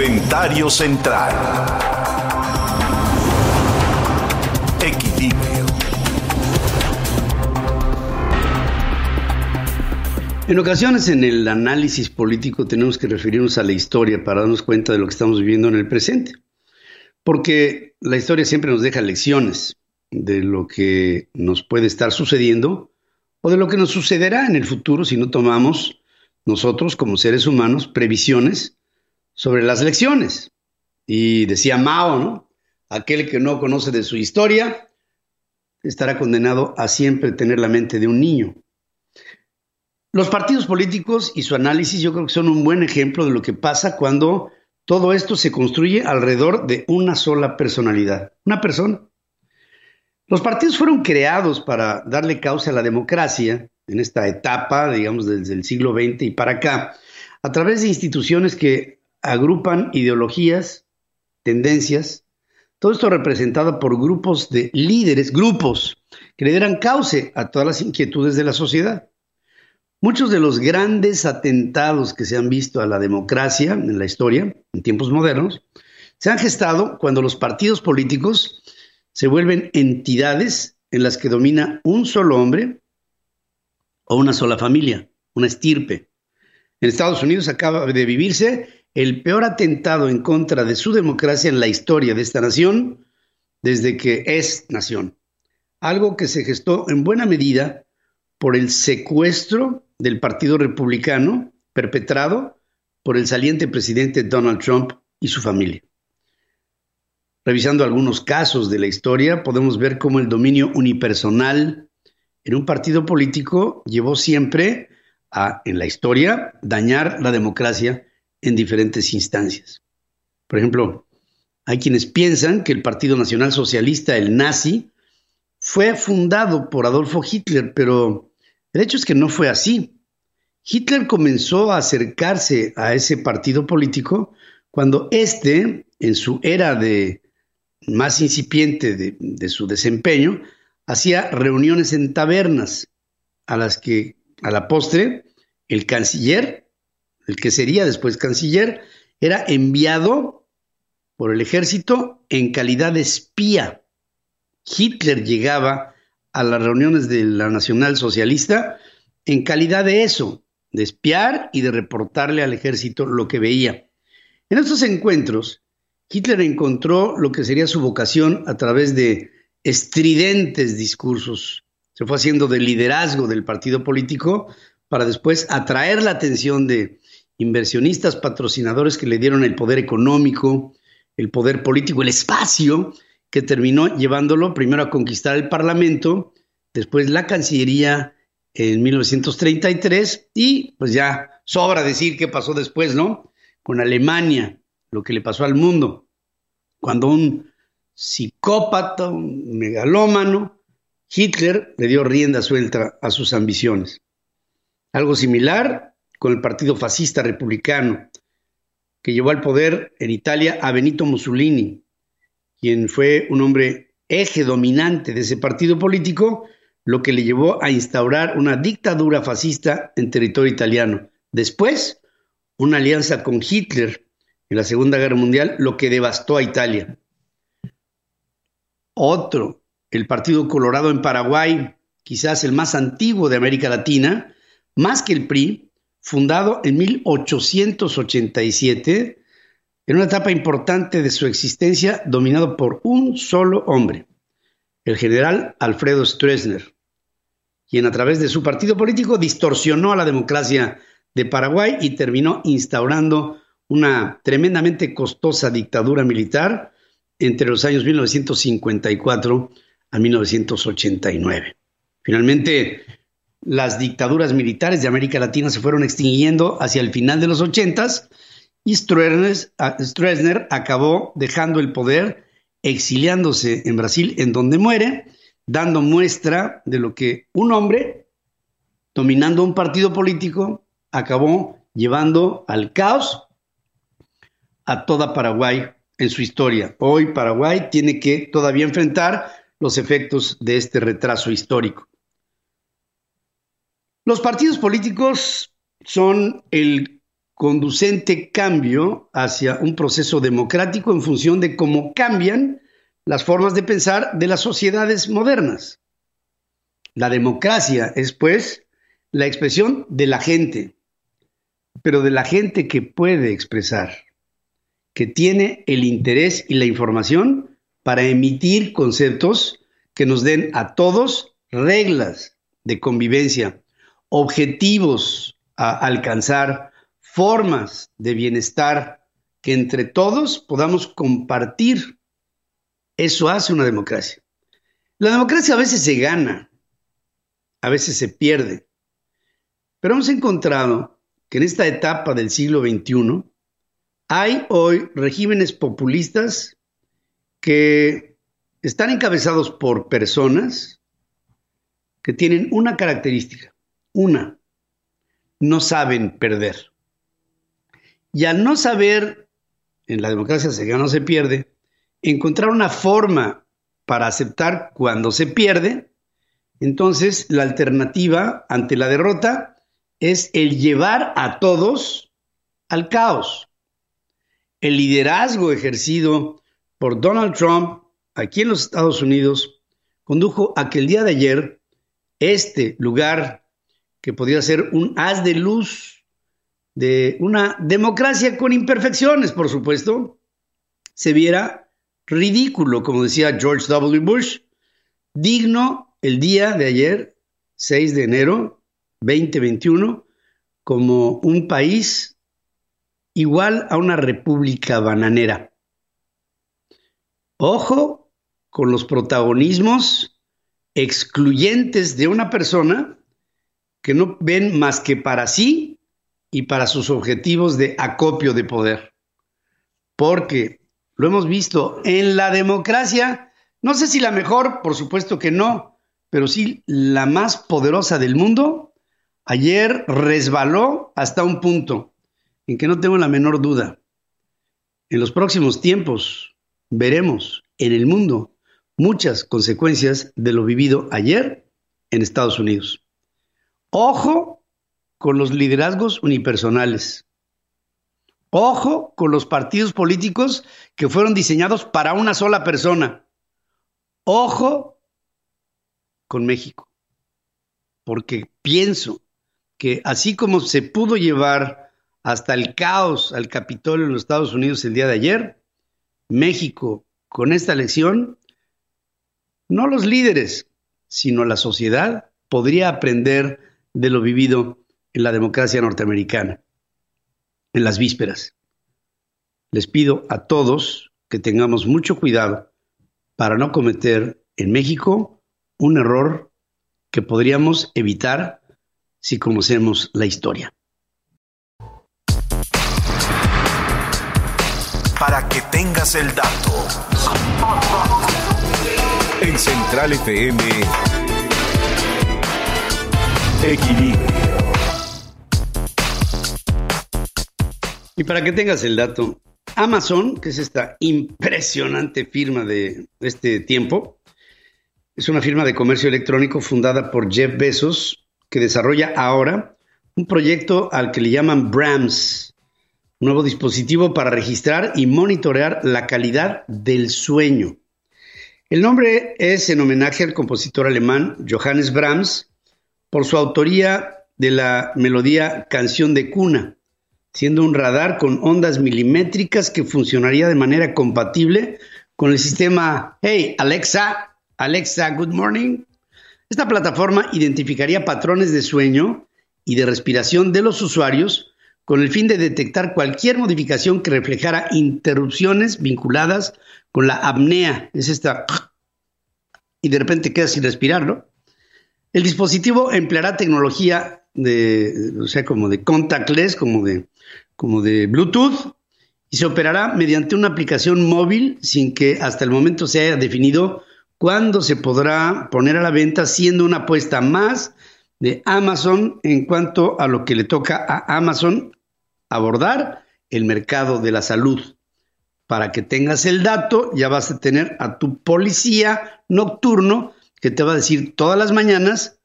Comentario central. Equilibrio. En ocasiones en el análisis político tenemos que referirnos a la historia para darnos cuenta de lo que estamos viviendo en el presente. Porque la historia siempre nos deja lecciones de lo que nos puede estar sucediendo o de lo que nos sucederá en el futuro si no tomamos nosotros como seres humanos previsiones sobre las lecciones. Y decía Mao, ¿no? Aquel que no conoce de su historia estará condenado a siempre tener la mente de un niño. Los partidos políticos y su análisis yo creo que son un buen ejemplo de lo que pasa cuando todo esto se construye alrededor de una sola personalidad, una persona. Los partidos fueron creados para darle causa a la democracia en esta etapa, digamos, desde el siglo XX y para acá, a través de instituciones que agrupan ideologías, tendencias, todo esto representado por grupos de líderes, grupos que le dieran cauce a todas las inquietudes de la sociedad. Muchos de los grandes atentados que se han visto a la democracia en la historia, en tiempos modernos, se han gestado cuando los partidos políticos se vuelven entidades en las que domina un solo hombre o una sola familia, una estirpe. En Estados Unidos acaba de vivirse el peor atentado en contra de su democracia en la historia de esta nación desde que es nación. Algo que se gestó en buena medida por el secuestro del Partido Republicano perpetrado por el saliente presidente Donald Trump y su familia. Revisando algunos casos de la historia, podemos ver cómo el dominio unipersonal en un partido político llevó siempre a, en la historia, dañar la democracia en diferentes instancias. Por ejemplo, hay quienes piensan que el Partido Nacional Socialista, el nazi, fue fundado por Adolfo Hitler, pero el hecho es que no fue así. Hitler comenzó a acercarse a ese partido político cuando éste, en su era de más incipiente de, de su desempeño, hacía reuniones en tabernas a las que a la postre el canciller, el que sería después canciller, era enviado por el ejército en calidad de espía. Hitler llegaba a las reuniones de la Nacional Socialista en calidad de eso, de espiar y de reportarle al ejército lo que veía. En estos encuentros, Hitler encontró lo que sería su vocación a través de estridentes discursos. Se fue haciendo de liderazgo del partido político para después atraer la atención de inversionistas, patrocinadores que le dieron el poder económico, el poder político, el espacio que terminó llevándolo primero a conquistar el Parlamento, después la Cancillería en 1933 y pues ya sobra decir qué pasó después, ¿no? Con Alemania, lo que le pasó al mundo, cuando un psicópata, un megalómano, Hitler le dio rienda suelta a sus ambiciones. Algo similar con el Partido Fascista Republicano, que llevó al poder en Italia a Benito Mussolini, quien fue un hombre eje dominante de ese partido político, lo que le llevó a instaurar una dictadura fascista en territorio italiano. Después, una alianza con Hitler en la Segunda Guerra Mundial, lo que devastó a Italia. Otro, el Partido Colorado en Paraguay, quizás el más antiguo de América Latina, más que el PRI, fundado en 1887, en una etapa importante de su existencia dominado por un solo hombre, el general Alfredo Stroessner, quien a través de su partido político distorsionó a la democracia de Paraguay y terminó instaurando una tremendamente costosa dictadura militar entre los años 1954 a 1989. Finalmente, las dictaduras militares de América Latina se fueron extinguiendo hacia el final de los 80 y Stroessner acabó dejando el poder, exiliándose en Brasil, en donde muere, dando muestra de lo que un hombre, dominando un partido político, acabó llevando al caos a toda Paraguay en su historia. Hoy Paraguay tiene que todavía enfrentar los efectos de este retraso histórico. Los partidos políticos son el conducente cambio hacia un proceso democrático en función de cómo cambian las formas de pensar de las sociedades modernas. La democracia es, pues, la expresión de la gente, pero de la gente que puede expresar, que tiene el interés y la información para emitir conceptos que nos den a todos reglas de convivencia, objetivos a alcanzar, formas de bienestar que entre todos podamos compartir. Eso hace una democracia. La democracia a veces se gana, a veces se pierde, pero hemos encontrado que en esta etapa del siglo XXI hay hoy regímenes populistas que están encabezados por personas que tienen una característica, una, no saben perder. Y al no saber, en la democracia se gana o se pierde, encontrar una forma para aceptar cuando se pierde, entonces la alternativa ante la derrota es el llevar a todos al caos. El liderazgo ejercido por Donald Trump aquí en los Estados Unidos condujo a que el día de ayer este lugar, que podría ser un haz de luz de una democracia con imperfecciones, por supuesto, se viera ridículo, como decía George W. Bush, digno el día de ayer, 6 de enero 2021, como un país igual a una república bananera. Ojo con los protagonismos excluyentes de una persona que no ven más que para sí y para sus objetivos de acopio de poder. Porque lo hemos visto en la democracia, no sé si la mejor, por supuesto que no, pero sí la más poderosa del mundo, ayer resbaló hasta un punto en que no tengo la menor duda. En los próximos tiempos veremos en el mundo muchas consecuencias de lo vivido ayer en Estados Unidos. Ojo con los liderazgos unipersonales. Ojo con los partidos políticos que fueron diseñados para una sola persona. Ojo con México. Porque pienso que así como se pudo llevar hasta el caos al Capitolio en los Estados Unidos el día de ayer, México con esta elección no los líderes, sino la sociedad podría aprender de lo vivido en la democracia norteamericana, en las vísperas. Les pido a todos que tengamos mucho cuidado para no cometer en México un error que podríamos evitar si conocemos la historia. Para que tengas el dato. En Central FM. Equilibrio. Y para que tengas el dato, Amazon, que es esta impresionante firma de este tiempo, es una firma de comercio electrónico fundada por Jeff Bezos, que desarrolla ahora un proyecto al que le llaman BRAMS, un nuevo dispositivo para registrar y monitorear la calidad del sueño. El nombre es en homenaje al compositor alemán Johannes Brahms por su autoría de la melodía Canción de Cuna, siendo un radar con ondas milimétricas que funcionaría de manera compatible con el sistema Hey Alexa, Alexa, good morning. Esta plataforma identificaría patrones de sueño y de respiración de los usuarios con el fin de detectar cualquier modificación que reflejara interrupciones vinculadas con la apnea, es esta y de repente quedas sin respirar, ¿no? El dispositivo empleará tecnología de, o sea, como de contactless, como de, como de Bluetooth, y se operará mediante una aplicación móvil sin que hasta el momento se haya definido cuándo se podrá poner a la venta, siendo una apuesta más de Amazon en cuanto a lo que le toca a Amazon abordar el mercado de la salud. Para que tengas el dato, ya vas a tener a tu policía nocturno que te va a decir todas las mañanas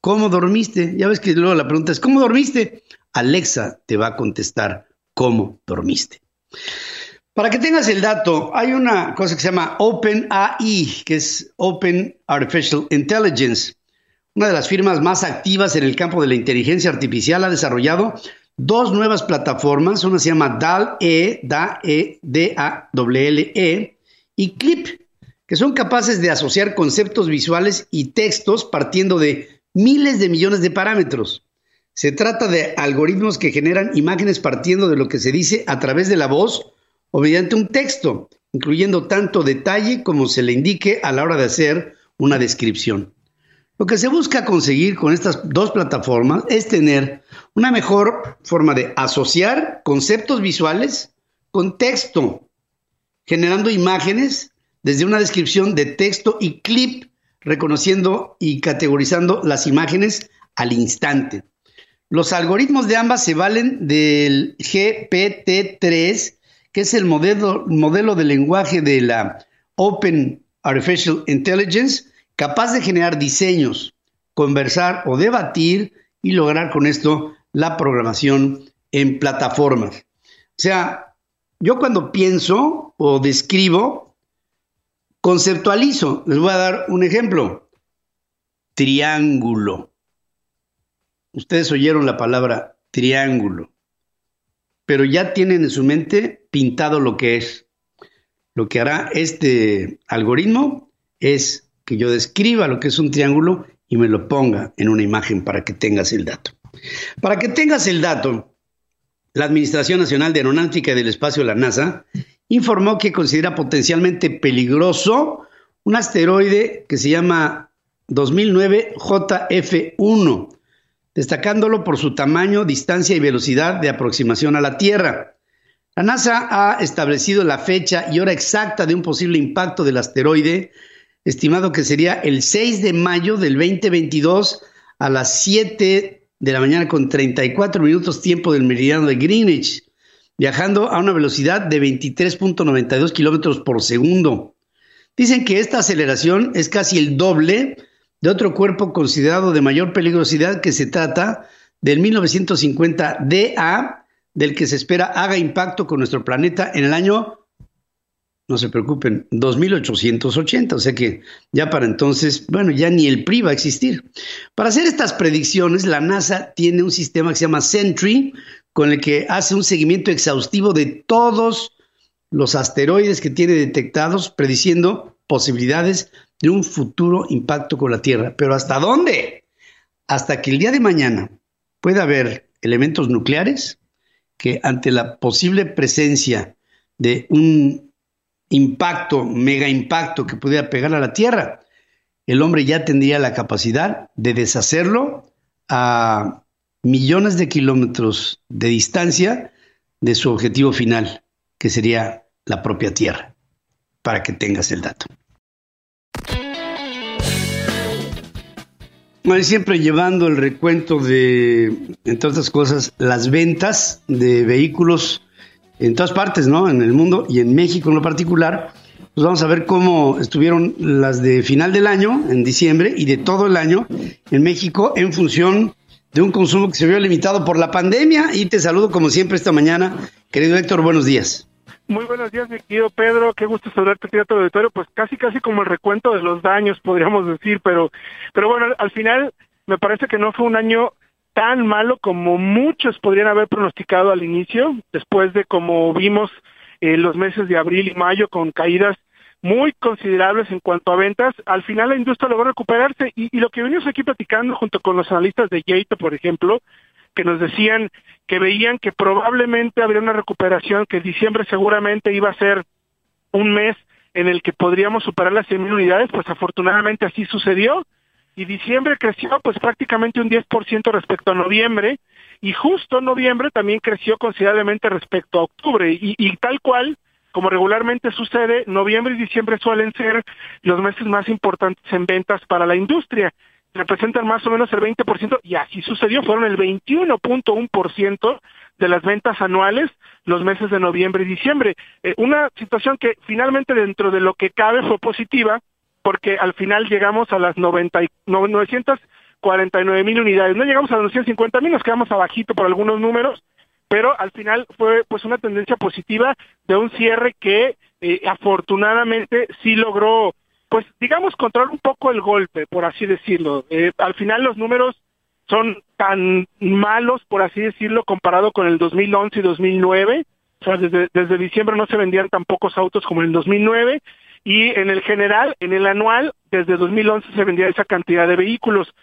cómo dormiste. Ya ves que luego la pregunta es, ¿cómo dormiste? Alexa te va a contestar cómo dormiste. Para que tengas el dato, hay una cosa que se llama OpenAI, que es Open Artificial Intelligence. Una de las firmas más activas en el campo de la inteligencia artificial ha desarrollado dos nuevas plataformas. Una se llama DAL-E, D-A-W-L-E, y Clip, que son capaces de asociar conceptos visuales y textos partiendo de miles de millones de parámetros. Se trata de algoritmos que generan imágenes partiendo de lo que se dice a través de la voz o mediante un texto, incluyendo tanto detalle como se le indique a la hora de hacer una descripción. Lo que se busca conseguir con estas dos plataformas es tener una mejor forma de asociar conceptos visuales con texto, generando imágenes desde una descripción de texto y clip, reconociendo y categorizando las imágenes al instante. Los algoritmos de ambas se valen del GPT-3 que es el modelo, modelo de lenguaje de la Open Artificial Intelligence, capaz de generar diseños, conversar o debatir y lograr con esto la programación en plataformas. O sea, yo cuando pienso o describo, conceptualizo. Les voy a dar un ejemplo. Triángulo. Ustedes oyeron la palabra triángulo pero ya tienen en su mente pintado lo que es. Lo que hará este algoritmo es que yo describa lo que es un triángulo y me lo ponga en una imagen para que tengas el dato. Para que tengas el dato, la Administración Nacional de Aeronáutica y del Espacio, la NASA, informó que considera potencialmente peligroso un asteroide que se llama 2009 JF1, destacándolo por su tamaño, distancia y velocidad de aproximación a la Tierra. La NASA ha establecido la fecha y hora exacta de un posible impacto del asteroide, estimado que sería el 6 de mayo del 2022 a las 7 de la mañana con 34 minutos tiempo del meridiano de Greenwich, viajando a una velocidad de 23.92 kilómetros por segundo. Dicen que esta aceleración es casi el doble de otro cuerpo considerado de mayor peligrosidad que se trata del 1950 DA, del que se espera haga impacto con nuestro planeta en el año, no se preocupen, 2880, o sea que ya para entonces, bueno, ya ni el PRI va a existir. Para hacer estas predicciones, la NASA tiene un sistema que se llama Sentry, con el que hace un seguimiento exhaustivo de todos los asteroides que tiene detectados, prediciendo posibilidades de un futuro impacto con la Tierra. Pero ¿hasta dónde? Hasta que el día de mañana pueda haber elementos nucleares que ante la posible presencia de un impacto, mega impacto que pudiera pegar a la Tierra, el hombre ya tendría la capacidad de deshacerlo a millones de kilómetros de distancia de su objetivo final, que sería la propia Tierra, para que tengas el dato. siempre llevando el recuento de, entre otras cosas, las ventas de vehículos en todas partes, ¿no? En el mundo y en México en lo particular. Pues vamos a ver cómo estuvieron las de final del año, en diciembre, y de todo el año en México en función de un consumo que se vio limitado por la pandemia. Y te saludo como siempre esta mañana. Querido Héctor, buenos días. Muy buenos días, mi querido Pedro. Qué gusto saludarte, teatro auditorio. Pues casi, casi como el recuento de los daños, podríamos decir, pero, pero bueno, al final me parece que no fue un año tan malo como muchos podrían haber pronosticado al inicio, después de como vimos eh, los meses de abril y mayo con caídas muy considerables en cuanto a ventas. Al final la industria logró recuperarse y, lo que venimos aquí platicando junto con los analistas de Yato, por ejemplo, que nos decían que veían que probablemente habría una recuperación, que diciembre seguramente iba a ser un mes en el que podríamos superar las 100.000 unidades, pues afortunadamente así sucedió y diciembre creció pues prácticamente un 10% respecto a noviembre y justo noviembre también creció considerablemente respecto a octubre y, tal cual como regularmente sucede, noviembre y diciembre suelen ser los meses más importantes en ventas para la industria representan más o menos el 20% y así sucedió, fueron el 21.1% de las ventas anuales los meses de noviembre y diciembre. Eh, una situación que finalmente dentro de lo que cabe fue positiva porque al final llegamos a las 90 940 49 mil unidades. No llegamos a los 150 mil, nos quedamos abajito por algunos números, pero al final fue pues una tendencia positiva de un cierre que eh, afortunadamente sí logró, pues digamos, controlar un poco el golpe, por así decirlo. Eh, al final los números son tan malos, por así decirlo, comparado con el 2011 y 2009. O sea, desde, desde diciembre no se vendían tan pocos autos como en el 2009 y en el general, en el anual, desde 2011 se vendía esa cantidad de vehículos.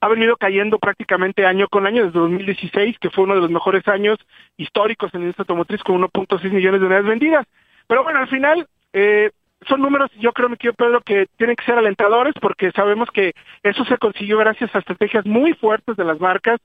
Ha venido cayendo prácticamente año con año desde 2016, que fue uno de los mejores años históricos en el automotriz con 1.6 millones de unidades vendidas. Pero bueno, al final eh, son números, yo creo, mi querido Pedro, que tienen que ser alentadores porque sabemos que eso se consiguió gracias a estrategias muy fuertes de las marcas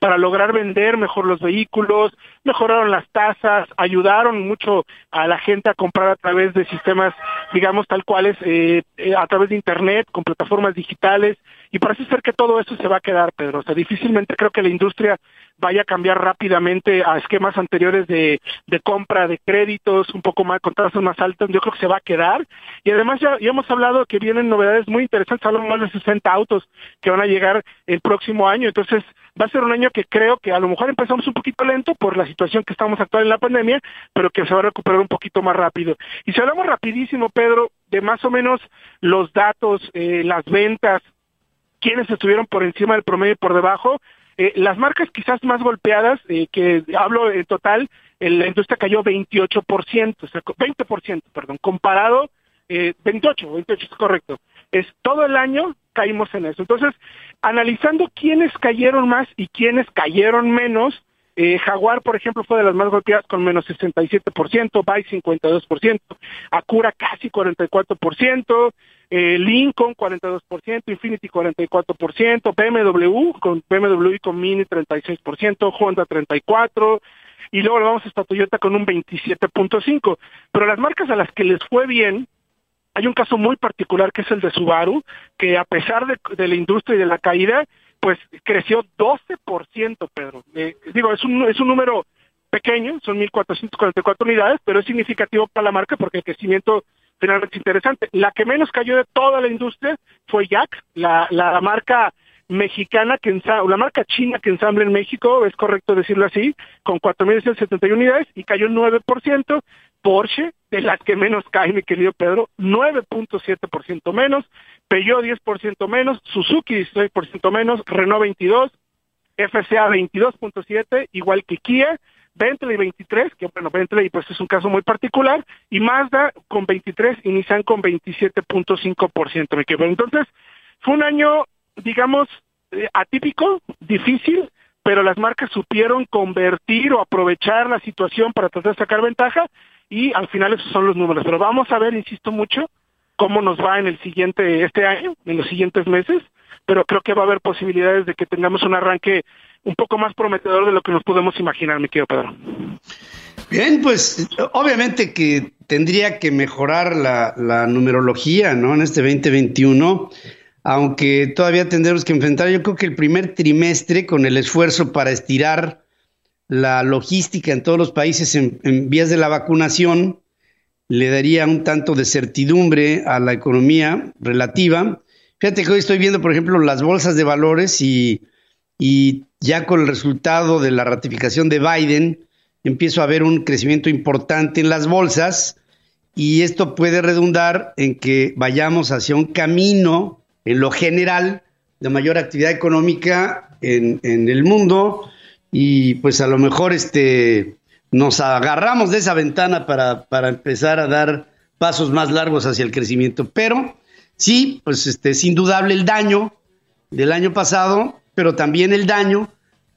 para lograr vender mejor los vehículos, mejoraron las tasas, ayudaron mucho a la gente a comprar a través de sistemas, digamos, tal cuales, eh, eh, a través de Internet, con plataformas digitales, y parece ser que todo eso se va a quedar, Pedro. O sea, difícilmente creo que la industria vaya a cambiar rápidamente a esquemas anteriores de, compra de créditos, un poco más, con tasas más altas, yo creo que se va a quedar. Y además ya, ya hemos hablado que vienen novedades muy interesantes, hablamos más de 60 autos que van a llegar el próximo año, entonces va a ser un año que creo que a lo mejor empezamos un poquito lento por la situación que estamos actual en la pandemia, pero que se va a recuperar un poquito más rápido. Y si hablamos rapidísimo, Pedro, de más o menos los datos, eh, las ventas, quienes estuvieron por encima del promedio y por debajo, eh, las marcas quizás más golpeadas, eh, que hablo en total, la industria cayó 28%, o sea, 20%, perdón, comparado, eh, 28, 28 es correcto. Es todo el año caímos en eso. Entonces, analizando quiénes cayeron más y quiénes cayeron menos, eh, Jaguar, por ejemplo, fue de las más golpeadas con menos 67%, Vice 52%, Acura casi 44%, eh, Lincoln 42%, Infinity 44%, BMW con BMW y con Mini 36%, Honda 34%, y luego vamos a Toyota con un 27.5%. Pero las marcas a las que les fue bien, hay un caso muy particular que es el de Subaru, que a pesar de, de la industria y de la caída, pues creció 12%, Pedro. Eh, digo, es un, es un número pequeño, son 1.444 unidades, pero es significativo para la marca porque el crecimiento finalmente es interesante. La que menos cayó de toda la industria fue Jack, la, la marca mexicana que ensambla, la marca china que ensambla en México, es correcto decirlo así, con 4.171 unidades y cayó el 9%. Porsche, de las que menos cae, mi querido Pedro, 9.7% menos, Peugeot 10% menos, Suzuki 16% menos, Renault 22, FCA 22.7, igual que Kia, Bentley 23, que bueno, Bentley pues es un caso muy particular, y Mazda con 23 y Nissan con 27.5%, me quedo. Entonces, fue un año, digamos, eh, atípico, difícil, pero las marcas supieron convertir o aprovechar la situación para tratar de sacar ventaja y al final esos son los números. Pero vamos a ver, insisto mucho, cómo nos va en el siguiente, este año, en los siguientes meses, pero creo que va a haber posibilidades de que tengamos un arranque un poco más prometedor de lo que nos podemos imaginar, mi querido Pedro. Bien, pues obviamente que tendría que mejorar la, la numerología, ¿no? En este 2021, aunque todavía tendremos que enfrentar, yo creo que el primer trimestre con el esfuerzo para estirar la logística en todos los países en, vías de la vacunación, le daría un tanto de certidumbre a la economía relativa. Fíjate que hoy estoy viendo, por ejemplo, las bolsas de valores y, y ya con el resultado de la ratificación de Biden, empiezo a ver un crecimiento importante en las bolsas y esto puede redundar en que vayamos hacia un camino, en lo general, de mayor actividad económica en, en el mundo y pues a lo mejor este nos agarramos de esa ventana para, para, empezar a dar pasos más largos hacia el crecimiento. Pero sí, pues este, es indudable el daño del año pasado, pero también el daño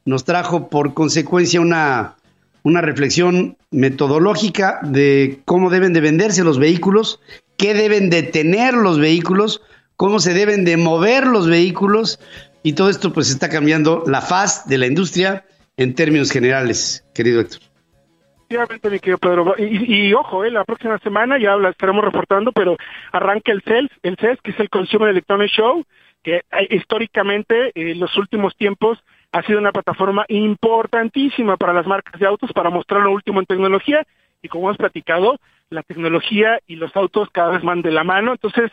nos trajo por consecuencia una, una reflexión metodológica de cómo deben de venderse los vehículos, qué deben de tener los vehículos, cómo se deben de mover los vehículos y todo esto pues está cambiando la faz de la industria en términos generales, querido Héctor. Efectivamente, mi querido Pedro. Y, ojo, eh, la próxima semana ya la estaremos reportando, pero arranca el CES, el CES, que es el Consumer Electronic Show, que eh, históricamente en eh, los últimos tiempos ha sido una plataforma importantísima para las marcas de autos para mostrar lo último en tecnología y como hemos platicado, la tecnología y los autos cada vez van de la mano. Entonces,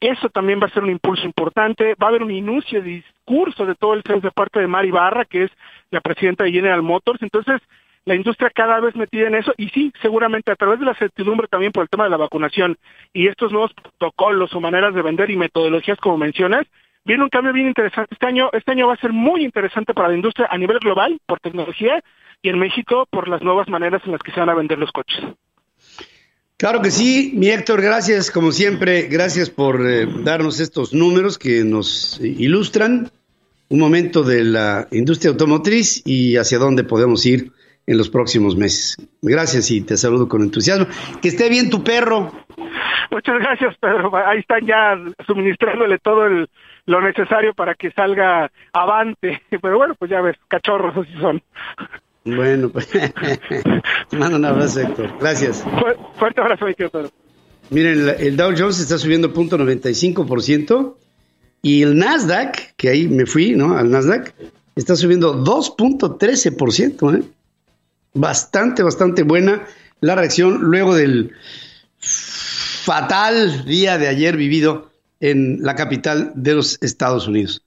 Eso también va a ser un impulso importante. Va a haber un inicio de discurso de todo el CES de parte de Mari Barra, que es la presidenta de General Motors. Entonces, la industria cada vez metida en eso y sí, seguramente a través de la certidumbre también por el tema de la vacunación y estos nuevos protocolos o maneras de vender y metodologías como mencionas, viene un cambio bien interesante. Este año, este año va a ser muy interesante para la industria a nivel global por tecnología y en México por las nuevas maneras en las que se van a vender los coches. Claro que sí, mi Héctor, gracias como siempre, gracias por eh, darnos estos números que nos ilustran un momento de la industria automotriz y hacia dónde podemos ir en los próximos meses. Gracias y te saludo con entusiasmo. Que esté bien tu perro. Muchas gracias, Pedro. Ahí están ya suministrándole todo lo necesario para que salga avante. Pero bueno, pues ya ves, cachorros así son. Bueno, pues mando un abrazo, Héctor. Gracias. fuerte abrazo, Pedro. Miren, el, Dow Jones está subiendo 0.95% y el Nasdaq, que ahí me fui, ¿no? Al Nasdaq, está subiendo 2.13%, ¿eh? Bastante, bastante buena la reacción luego del fatal día de ayer vivido en la capital de los Estados Unidos.